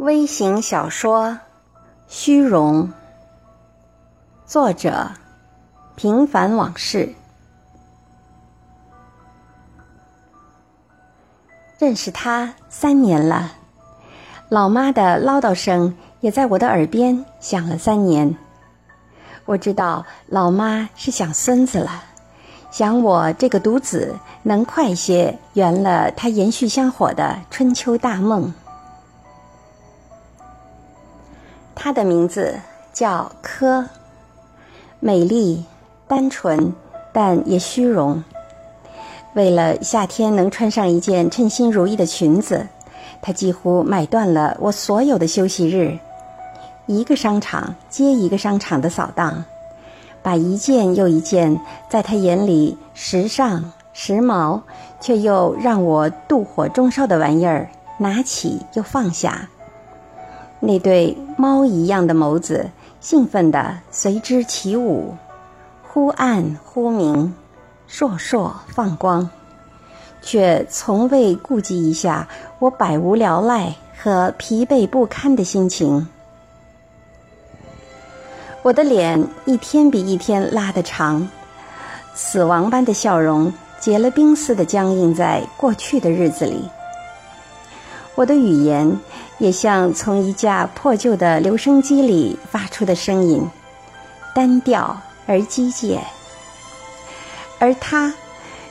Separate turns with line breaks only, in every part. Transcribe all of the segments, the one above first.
微型小说《虚荣》，作者：平凡往事。认识他三年了，老妈的唠叨声也在我的耳边响了三年。我知道老妈是想孙子了，想我这个独子能快些圆了他延续香火的春秋大梦。她的名字叫柯，美丽、单纯，但也虚荣。为了夏天能穿上一件称心如意的裙子，她几乎买断了我所有的休息日，一个商场接一个商场的扫荡，把一件又一件在她眼里时尚、时髦，却又让我妒火中烧的玩意儿拿起又放下。那对猫一样的眸子兴奋地随之起舞，忽暗忽明，烁烁放光，却从未顾及一下我百无聊赖和疲惫不堪的心情。我的脸一天比一天拉得长，死亡般的笑容结了冰似的僵硬在过去的日子里。我的语言也像从一架破旧的留声机里发出的声音，单调而机械。而他，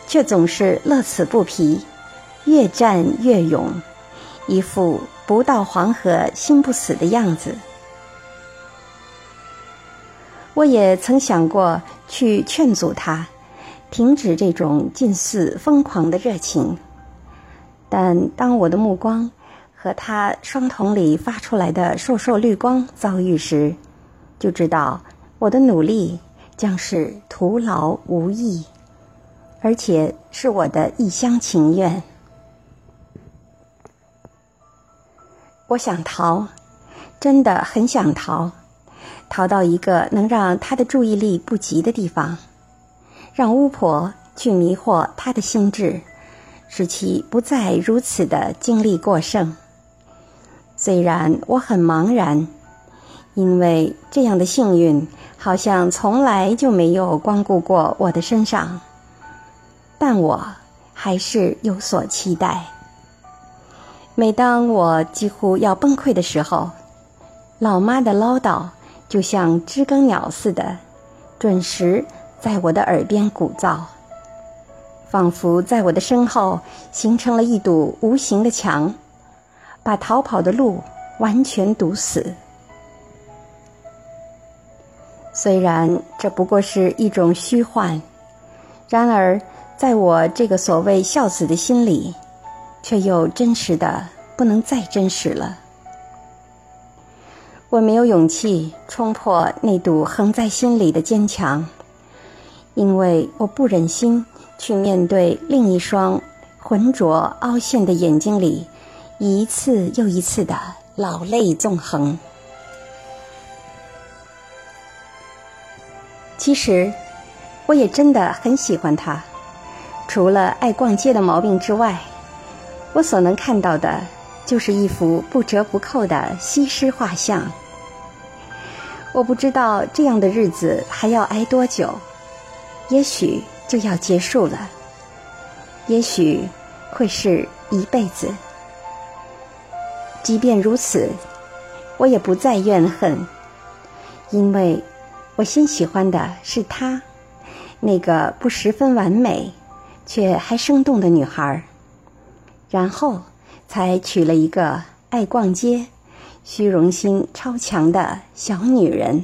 却总是乐此不疲，越战越勇，一副不到黄河心不死的样子。我也曾想过去劝阻他，停止这种近似疯狂的热情。但当我的目光和他双瞳里发出来的烁烁绿光遭遇时，就知道我的努力将是徒劳无益，而且是我的一厢情愿。我想逃，真的很想逃，逃到一个能让他的注意力不及的地方，让巫婆去迷惑他的心智。使其不再如此的精力过剩。虽然我很茫然，因为这样的幸运好像从来就没有光顾过我的身上，但我还是有所期待。每当我几乎要崩溃的时候，老妈的唠叨就像知更鸟似的，准时在我的耳边鼓噪。仿佛在我的身后形成了一堵无形的墙，把逃跑的路完全堵死。虽然这不过是一种虚幻，然而在我这个所谓孝子的心里，却又真实的不能再真实了。我没有勇气冲破那堵横在心里的坚强，因为我不忍心。去面对另一双浑浊凹陷的眼睛里，一次又一次的老泪纵横。其实，我也真的很喜欢他。除了爱逛街的毛病之外，我所能看到的，就是一幅不折不扣的西施画像。我不知道这样的日子还要挨多久，也许。就要结束了，也许会是一辈子。即便如此，我也不再怨恨，因为我先喜欢的是她，那个不十分完美却还生动的女孩，然后才娶了一个爱逛街、虚荣心超强的小女人。